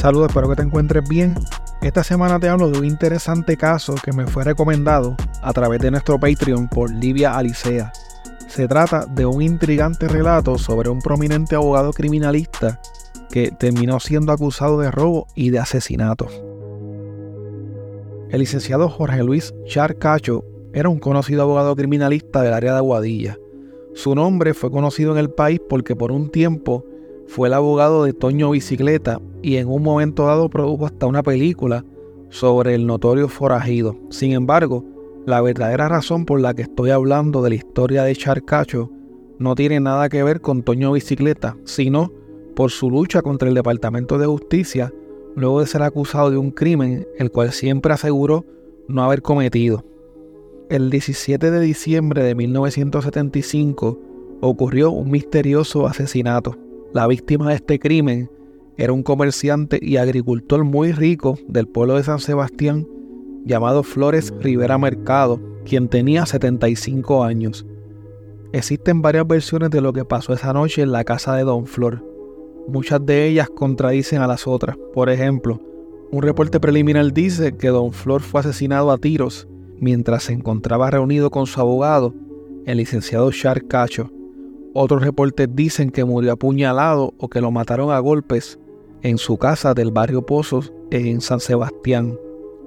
Saludos, espero que te encuentres bien. Esta semana te hablo de un interesante caso que me fue recomendado a través de nuestro Patreon por Livia Alicea. Se trata de un intrigante relato sobre un prominente abogado criminalista que terminó siendo acusado de robo y de asesinato. El licenciado Jorge Luis Char Cacho era un conocido abogado criminalista del área de Aguadilla. Su nombre fue conocido en el país porque por un tiempo fue el abogado de Toño Bicicleta y en un momento dado produjo hasta una película sobre el notorio forajido. Sin embargo, la verdadera razón por la que estoy hablando de la historia de Charcacho no tiene nada que ver con Toño Bicicleta, sino por su lucha contra el Departamento de Justicia luego de ser acusado de un crimen el cual siempre aseguró no haber cometido. El 17 de diciembre de 1975 ocurrió un misterioso asesinato. La víctima de este crimen era un comerciante y agricultor muy rico del pueblo de San Sebastián llamado Flores Rivera Mercado, quien tenía 75 años. Existen varias versiones de lo que pasó esa noche en la casa de Don Flor. Muchas de ellas contradicen a las otras. Por ejemplo, un reporte preliminar dice que Don Flor fue asesinado a tiros mientras se encontraba reunido con su abogado, el licenciado Char Cacho, otros reportes dicen que murió apuñalado o que lo mataron a golpes en su casa del barrio Pozos en San Sebastián.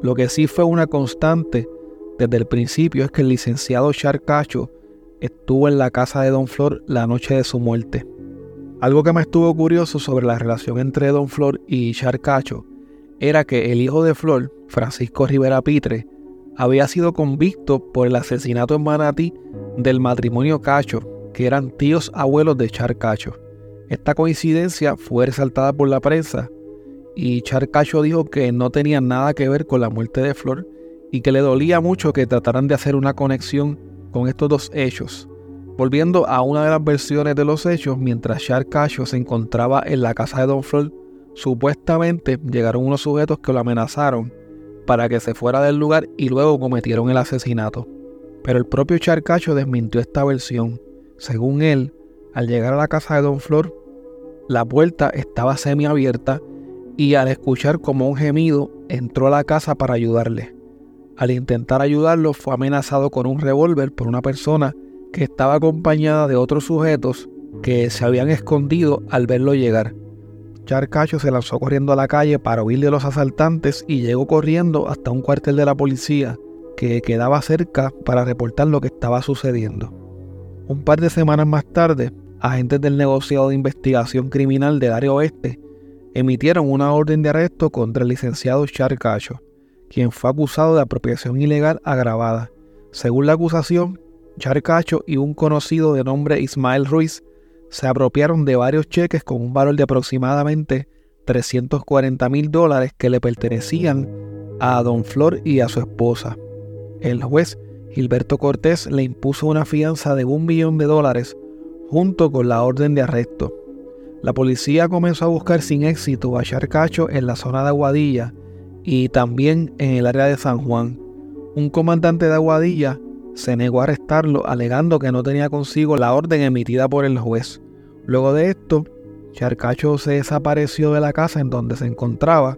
Lo que sí fue una constante desde el principio es que el licenciado Charcacho estuvo en la casa de Don Flor la noche de su muerte. Algo que me estuvo curioso sobre la relación entre Don Flor y Charcacho era que el hijo de Flor, Francisco Rivera Pitre, había sido convicto por el asesinato en Manatí del matrimonio Cacho, que eran tíos abuelos de Charcacho. Esta coincidencia fue resaltada por la prensa y Charcacho dijo que no tenía nada que ver con la muerte de Flor y que le dolía mucho que trataran de hacer una conexión con estos dos hechos. Volviendo a una de las versiones de los hechos, mientras Charcacho se encontraba en la casa de Don Flor, supuestamente llegaron unos sujetos que lo amenazaron para que se fuera del lugar y luego cometieron el asesinato. Pero el propio Charcacho desmintió esta versión. Según él, al llegar a la casa de Don Flor, la puerta estaba semiabierta y al escuchar como un gemido entró a la casa para ayudarle. Al intentar ayudarlo fue amenazado con un revólver por una persona que estaba acompañada de otros sujetos que se habían escondido al verlo llegar. Charcacho se lanzó corriendo a la calle para huir de los asaltantes y llegó corriendo hasta un cuartel de la policía que quedaba cerca para reportar lo que estaba sucediendo. Un par de semanas más tarde, agentes del negociado de investigación criminal del área oeste emitieron una orden de arresto contra el licenciado Char Cacho, quien fue acusado de apropiación ilegal agravada. Según la acusación, Char Cacho y un conocido de nombre Ismael Ruiz se apropiaron de varios cheques con un valor de aproximadamente 340 mil dólares que le pertenecían a Don Flor y a su esposa. El juez Gilberto Cortés le impuso una fianza de un millón de dólares junto con la orden de arresto. La policía comenzó a buscar sin éxito a Charcacho en la zona de Aguadilla y también en el área de San Juan. Un comandante de Aguadilla se negó a arrestarlo alegando que no tenía consigo la orden emitida por el juez. Luego de esto, Charcacho se desapareció de la casa en donde se encontraba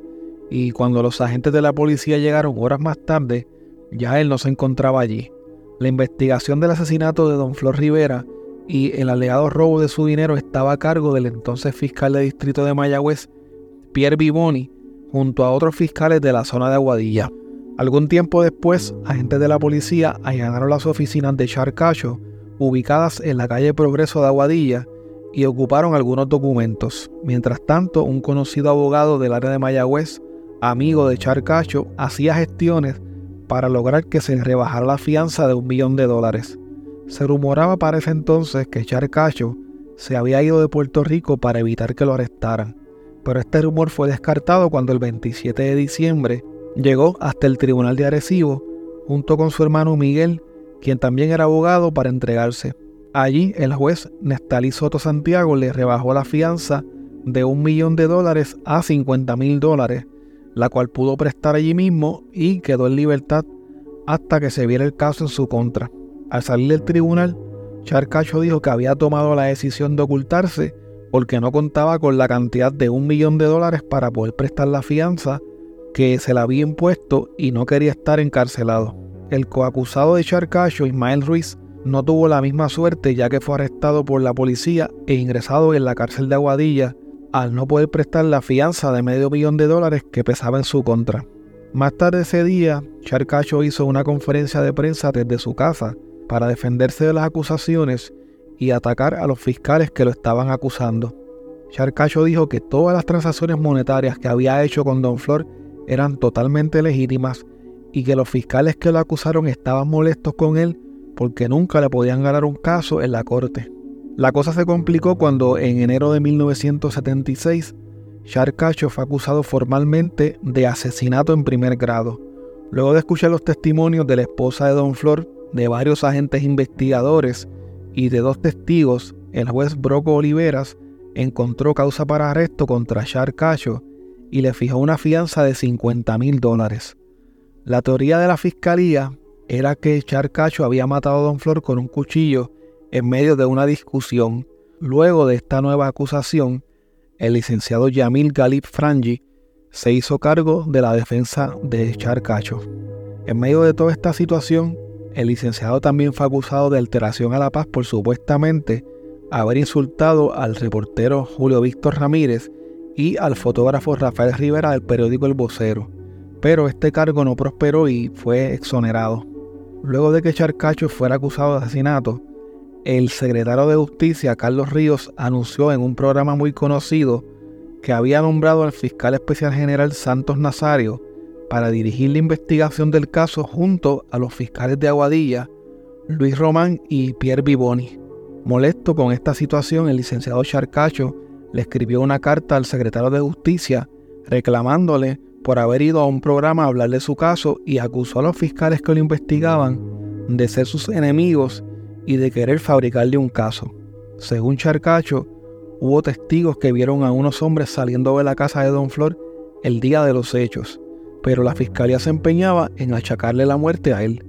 y cuando los agentes de la policía llegaron horas más tarde, ya él no se encontraba allí. La investigación del asesinato de don Flor Rivera y el alegado robo de su dinero estaba a cargo del entonces fiscal de distrito de Mayagüez, Pierre Biboni, junto a otros fiscales de la zona de Aguadilla. Algún tiempo después, agentes de la policía allanaron las oficinas de Charcacho, ubicadas en la calle Progreso de Aguadilla, y ocuparon algunos documentos. Mientras tanto, un conocido abogado del área de Mayagüez, amigo de Charcacho, hacía gestiones para lograr que se rebajara la fianza de un millón de dólares. Se rumoraba para ese entonces que Charcacho se había ido de Puerto Rico para evitar que lo arrestaran, pero este rumor fue descartado cuando el 27 de diciembre llegó hasta el Tribunal de Arecibo junto con su hermano Miguel, quien también era abogado, para entregarse. Allí el juez Nestalí Soto Santiago le rebajó la fianza de un millón de dólares a 50 mil dólares la cual pudo prestar allí mismo y quedó en libertad hasta que se viera el caso en su contra. Al salir del tribunal, Charcacho dijo que había tomado la decisión de ocultarse porque no contaba con la cantidad de un millón de dólares para poder prestar la fianza que se le había impuesto y no quería estar encarcelado. El coacusado de Charcacho, Ismael Ruiz, no tuvo la misma suerte ya que fue arrestado por la policía e ingresado en la cárcel de Aguadilla al no poder prestar la fianza de medio millón de dólares que pesaba en su contra. Más tarde ese día, Charcacho hizo una conferencia de prensa desde su casa para defenderse de las acusaciones y atacar a los fiscales que lo estaban acusando. Charcacho dijo que todas las transacciones monetarias que había hecho con Don Flor eran totalmente legítimas y que los fiscales que lo acusaron estaban molestos con él porque nunca le podían ganar un caso en la corte. La cosa se complicó cuando en enero de 1976 Charcacho fue acusado formalmente de asesinato en primer grado. Luego de escuchar los testimonios de la esposa de Don Flor, de varios agentes investigadores y de dos testigos, el juez Broco Oliveras encontró causa para arresto contra Charcacho y le fijó una fianza de 50 mil dólares. La teoría de la fiscalía era que Charcacho había matado a Don Flor con un cuchillo en medio de una discusión. Luego de esta nueva acusación, el licenciado Yamil Galip Frangi se hizo cargo de la defensa de Charcacho. En medio de toda esta situación, el licenciado también fue acusado de alteración a la paz por supuestamente haber insultado al reportero Julio Víctor Ramírez y al fotógrafo Rafael Rivera del periódico El Vocero. Pero este cargo no prosperó y fue exonerado. Luego de que Charcacho fuera acusado de asesinato, el secretario de Justicia, Carlos Ríos, anunció en un programa muy conocido que había nombrado al fiscal especial general Santos Nazario para dirigir la investigación del caso junto a los fiscales de Aguadilla, Luis Román y Pierre Vivoni. Molesto con esta situación, el licenciado Charcacho le escribió una carta al secretario de Justicia reclamándole por haber ido a un programa a hablar de su caso y acusó a los fiscales que lo investigaban de ser sus enemigos y de querer fabricarle un caso. Según Charcacho, hubo testigos que vieron a unos hombres saliendo de la casa de Don Flor el día de los hechos pero la fiscalía se empeñaba en achacarle la muerte a él.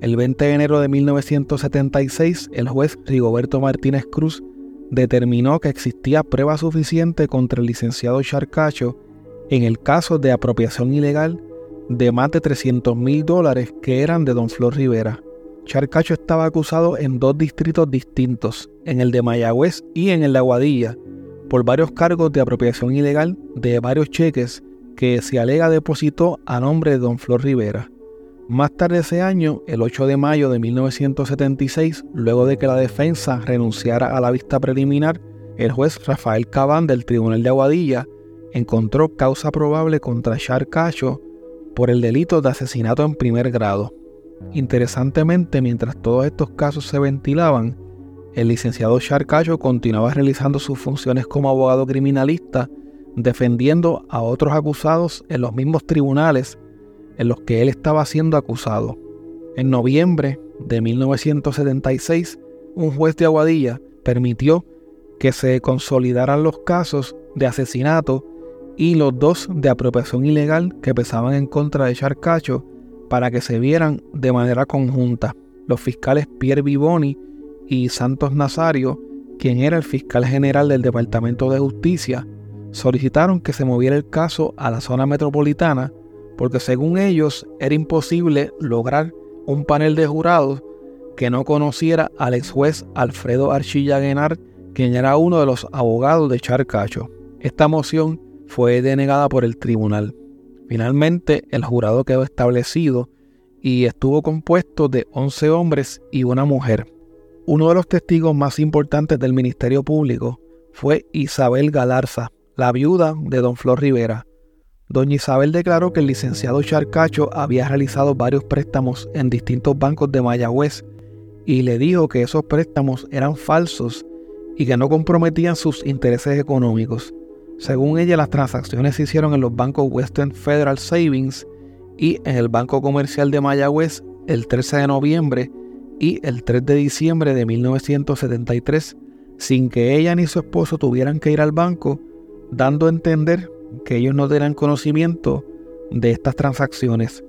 El 20 de enero de 1976, el juez Rigoberto Martínez Cruz determinó que existía prueba suficiente contra el licenciado Charcacho en el caso de apropiación ilegal de más de 300 mil dólares que eran de don Flor Rivera. Charcacho estaba acusado en dos distritos distintos, en el de Mayagüez y en el de Aguadilla, por varios cargos de apropiación ilegal de varios cheques que se alega depositó a nombre de don Flor Rivera. Más tarde ese año, el 8 de mayo de 1976, luego de que la defensa renunciara a la vista preliminar, el juez Rafael Cabán del Tribunal de Aguadilla encontró causa probable contra Char Cacho por el delito de asesinato en primer grado. Interesantemente, mientras todos estos casos se ventilaban, el licenciado Char Cacho continuaba realizando sus funciones como abogado criminalista defendiendo a otros acusados en los mismos tribunales en los que él estaba siendo acusado. En noviembre de 1976, un juez de Aguadilla permitió que se consolidaran los casos de asesinato y los dos de apropiación ilegal que pesaban en contra de Charcacho para que se vieran de manera conjunta. Los fiscales Pierre Vivoni y Santos Nazario, quien era el fiscal general del Departamento de Justicia, solicitaron que se moviera el caso a la zona metropolitana porque según ellos era imposible lograr un panel de jurados que no conociera al ex juez Alfredo Archilla Guenar, quien era uno de los abogados de Charcacho. Esta moción fue denegada por el tribunal. Finalmente, el jurado quedó establecido y estuvo compuesto de 11 hombres y una mujer. Uno de los testigos más importantes del Ministerio Público fue Isabel Galarza, la viuda de don Flor Rivera. Doña Isabel declaró que el licenciado Charcacho había realizado varios préstamos en distintos bancos de Mayagüez y le dijo que esos préstamos eran falsos y que no comprometían sus intereses económicos. Según ella, las transacciones se hicieron en los bancos Western Federal Savings y en el Banco Comercial de Mayagüez el 13 de noviembre y el 3 de diciembre de 1973, sin que ella ni su esposo tuvieran que ir al banco dando a entender que ellos no tenían conocimiento de estas transacciones.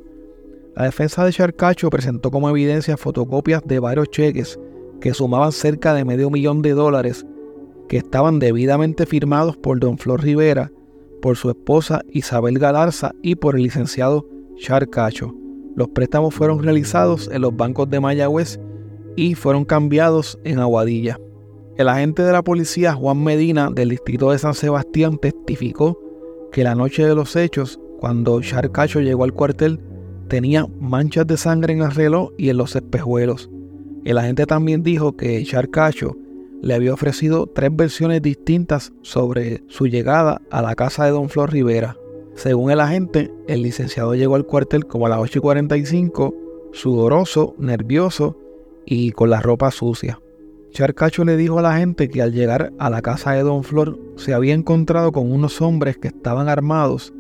La defensa de Charcacho presentó como evidencia fotocopias de varios cheques que sumaban cerca de medio millón de dólares que estaban debidamente firmados por don Flor Rivera, por su esposa Isabel Galarza y por el licenciado Char Cacho. Los préstamos fueron realizados en los bancos de Mayagüez y fueron cambiados en Aguadilla. El agente de la policía Juan Medina del distrito de San Sebastián testificó que la noche de los hechos, cuando Char Cacho llegó al cuartel, tenía manchas de sangre en el reloj y en los espejuelos. El agente también dijo que Char Cacho le había ofrecido tres versiones distintas sobre su llegada a la casa de Don Flor Rivera. Según el agente, el licenciado llegó al cuartel como a las 8 y 45, sudoroso, nervioso y con la ropa sucia. Charcacho le dijo a la gente que al llegar a la casa de Don Flor se había encontrado con unos hombres que estaban armados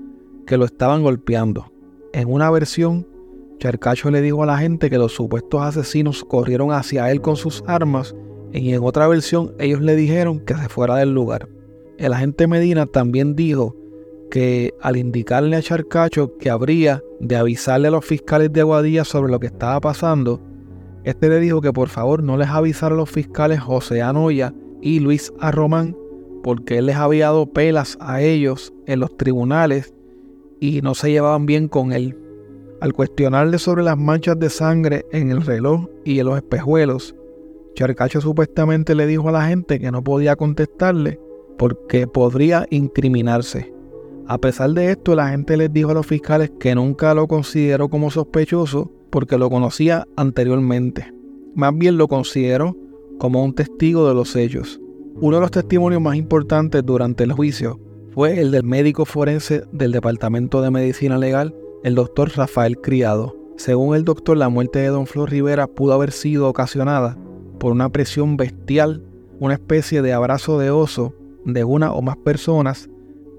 que lo estaban golpeando. En una versión, Charcacho le dijo a la gente que los supuestos asesinos corrieron hacia él con sus armas y en otra versión ellos le dijeron que se fuera del lugar. El agente Medina también dijo que al indicarle a Charcacho que habría de avisarle a los fiscales de Aguadilla sobre lo que estaba pasando, este le dijo que por favor no les avisara a los fiscales José Anoya y Luis Arromán porque él les había dado pelas a ellos en los tribunales y no se llevaban bien con él. Al cuestionarle sobre las manchas de sangre en el reloj y en los espejuelos, Charcacho supuestamente le dijo a la gente que no podía contestarle porque podría incriminarse. A pesar de esto, la gente les dijo a los fiscales que nunca lo consideró como sospechoso porque lo conocía anteriormente. Más bien lo consideró como un testigo de los hechos. Uno de los testimonios más importantes durante el juicio fue el del médico forense del Departamento de Medicina Legal, el doctor Rafael Criado. Según el doctor, la muerte de don Flor Rivera pudo haber sido ocasionada por una presión bestial, una especie de abrazo de oso de una o más personas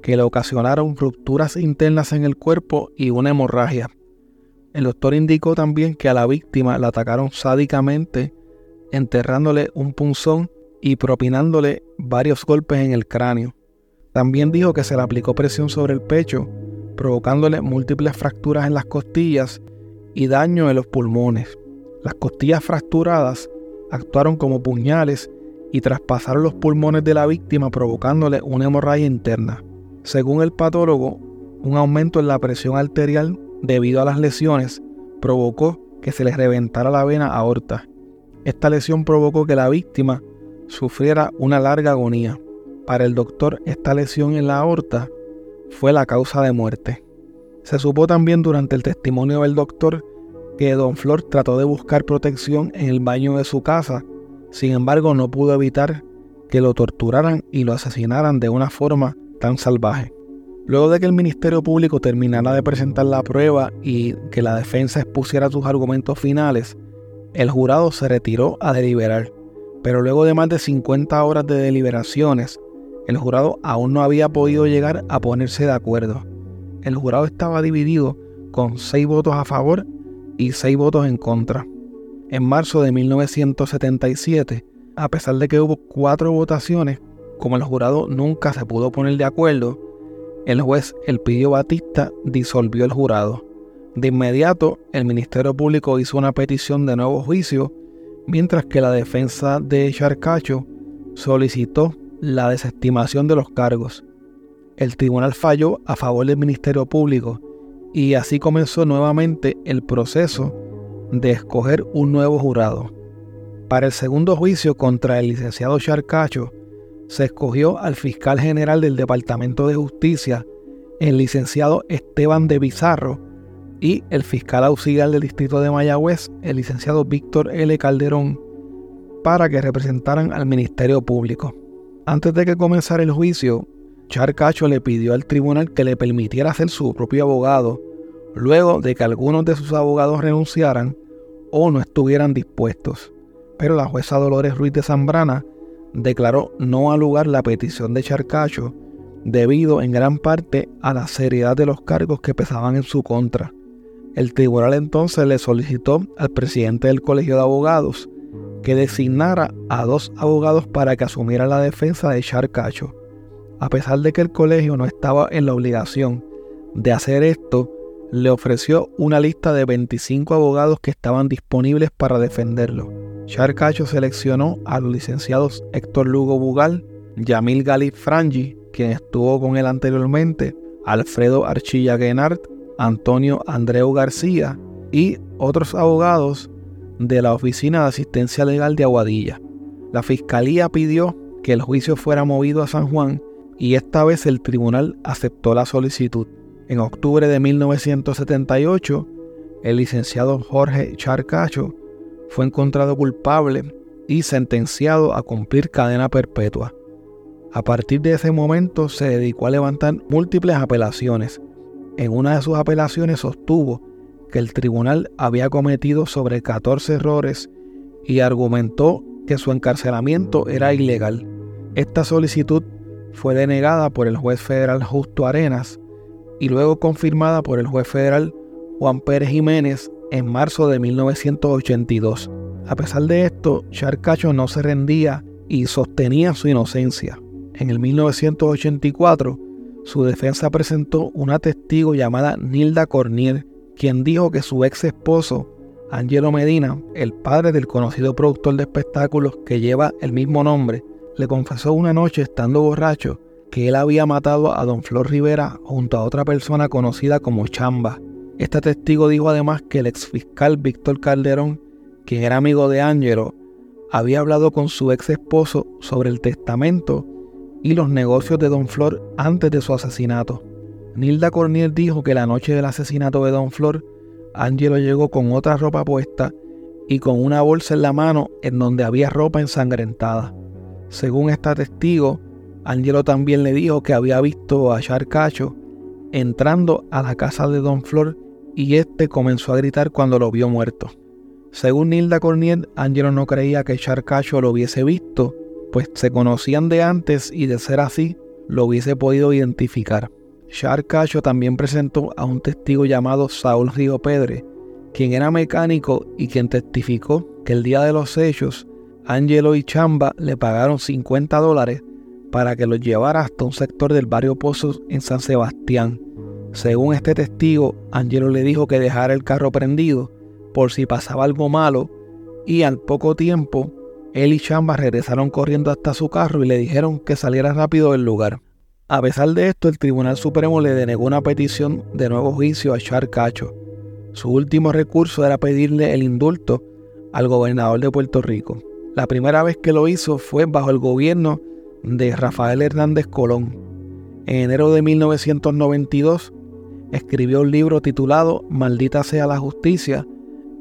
que le ocasionaron rupturas internas en el cuerpo y una hemorragia. El doctor indicó también que a la víctima la atacaron sádicamente, enterrándole un punzón y propinándole varios golpes en el cráneo. También dijo que se le aplicó presión sobre el pecho, provocándole múltiples fracturas en las costillas y daño en los pulmones. Las costillas fracturadas actuaron como puñales y traspasaron los pulmones de la víctima provocándole una hemorragia interna. Según el patólogo, un aumento en la presión arterial debido a las lesiones provocó que se le reventara la vena aorta. Esta lesión provocó que la víctima sufriera una larga agonía. Para el doctor, esta lesión en la aorta fue la causa de muerte. Se supo también durante el testimonio del doctor que Don Flor trató de buscar protección en el baño de su casa, sin embargo no pudo evitar que lo torturaran y lo asesinaran de una forma tan salvaje. Luego de que el Ministerio Público terminara de presentar la prueba y que la defensa expusiera sus argumentos finales, el jurado se retiró a deliberar. Pero luego de más de 50 horas de deliberaciones, el jurado aún no había podido llegar a ponerse de acuerdo. El jurado estaba dividido con 6 votos a favor y 6 votos en contra. En marzo de 1977, a pesar de que hubo cuatro votaciones, como el jurado nunca se pudo poner de acuerdo, el juez Elpidio Batista disolvió el jurado. De inmediato, el Ministerio Público hizo una petición de nuevo juicio, mientras que la defensa de Charcacho solicitó la desestimación de los cargos. El tribunal falló a favor del Ministerio Público y así comenzó nuevamente el proceso de escoger un nuevo jurado. Para el segundo juicio contra el licenciado Charcacho, se escogió al fiscal general del Departamento de Justicia, el licenciado Esteban de Bizarro, y el fiscal auxiliar del Distrito de Mayagüez, el licenciado Víctor L. Calderón, para que representaran al Ministerio Público. Antes de que comenzara el juicio, Charcacho le pidió al tribunal que le permitiera ser su propio abogado, luego de que algunos de sus abogados renunciaran o no estuvieran dispuestos. Pero la jueza Dolores Ruiz de Zambrana declaró no alugar la petición de Charcacho debido en gran parte a la seriedad de los cargos que pesaban en su contra. El tribunal entonces le solicitó al presidente del Colegio de Abogados que designara a dos abogados para que asumieran la defensa de Charcacho. A pesar de que el colegio no estaba en la obligación de hacer esto, le ofreció una lista de 25 abogados que estaban disponibles para defenderlo. Charcacho seleccionó a los licenciados Héctor Lugo Bugal, Yamil Galip Frangi, quien estuvo con él anteriormente, Alfredo Archilla Guenart, Antonio Andreu García y otros abogados de la Oficina de Asistencia Legal de Aguadilla. La fiscalía pidió que el juicio fuera movido a San Juan y esta vez el tribunal aceptó la solicitud. En octubre de 1978, el licenciado Jorge Charcacho fue encontrado culpable y sentenciado a cumplir cadena perpetua. A partir de ese momento se dedicó a levantar múltiples apelaciones. En una de sus apelaciones sostuvo que el tribunal había cometido sobre 14 errores y argumentó que su encarcelamiento era ilegal. Esta solicitud fue denegada por el juez federal Justo Arenas y luego confirmada por el juez federal Juan Pérez Jiménez en marzo de 1982. A pesar de esto, Charcacho no se rendía y sostenía su inocencia. En el 1984, su defensa presentó una testigo llamada Nilda Cornier, quien dijo que su ex esposo, Angelo Medina, el padre del conocido productor de espectáculos que lleva el mismo nombre, le confesó una noche estando borracho que él había matado a don Flor Rivera junto a otra persona conocida como Chamba. Este testigo dijo además que el ex fiscal Víctor Calderón, quien era amigo de Angelo, había hablado con su ex esposo sobre el testamento y los negocios de Don Flor antes de su asesinato. Nilda Corniel dijo que la noche del asesinato de Don Flor, Angelo llegó con otra ropa puesta y con una bolsa en la mano en donde había ropa ensangrentada. Según esta testigo, Angelo también le dijo que había visto a Charcacho entrando a la casa de Don Flor y este comenzó a gritar cuando lo vio muerto. Según Nilda Corniel, Angelo no creía que Charcacho lo hubiese visto pues se conocían de antes y de ser así, lo hubiese podido identificar. Char Cacho también presentó a un testigo llamado Saúl Río Pedre, quien era mecánico y quien testificó que el día de los hechos, Angelo y Chamba le pagaron 50 dólares para que los llevara hasta un sector del barrio Pozos en San Sebastián. Según este testigo, Angelo le dijo que dejara el carro prendido por si pasaba algo malo y al poco tiempo él y Chamba regresaron corriendo hasta su carro y le dijeron que saliera rápido del lugar. A pesar de esto, el Tribunal Supremo le denegó una petición de nuevo juicio a Char Cacho. Su último recurso era pedirle el indulto al gobernador de Puerto Rico. La primera vez que lo hizo fue bajo el gobierno de Rafael Hernández Colón. En enero de 1992 escribió un libro titulado Maldita sea la justicia,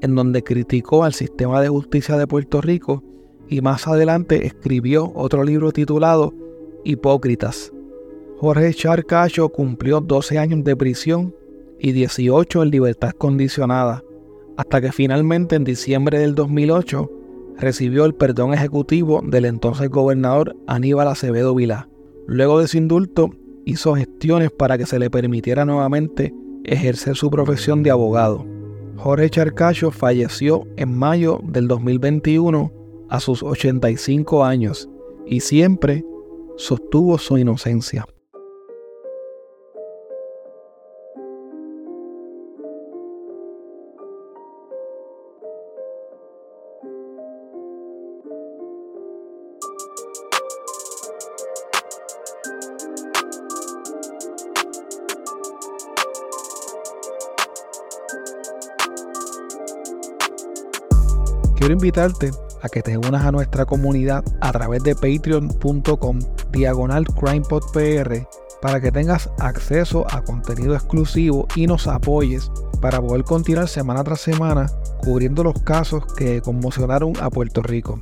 en donde criticó al sistema de justicia de Puerto Rico y más adelante escribió otro libro titulado Hipócritas. Jorge Charcacho cumplió 12 años de prisión y 18 en libertad condicionada, hasta que finalmente en diciembre del 2008 recibió el perdón ejecutivo del entonces gobernador Aníbal Acevedo Vilá. Luego de su indulto, hizo gestiones para que se le permitiera nuevamente ejercer su profesión de abogado. Jorge Charcacho falleció en mayo del 2021 a sus 85 años y siempre sostuvo su inocencia. Quiero invitarte a que te unas a nuestra comunidad a través de patreon.com diagonal crimepodpr para que tengas acceso a contenido exclusivo y nos apoyes para poder continuar semana tras semana cubriendo los casos que conmocionaron a Puerto Rico.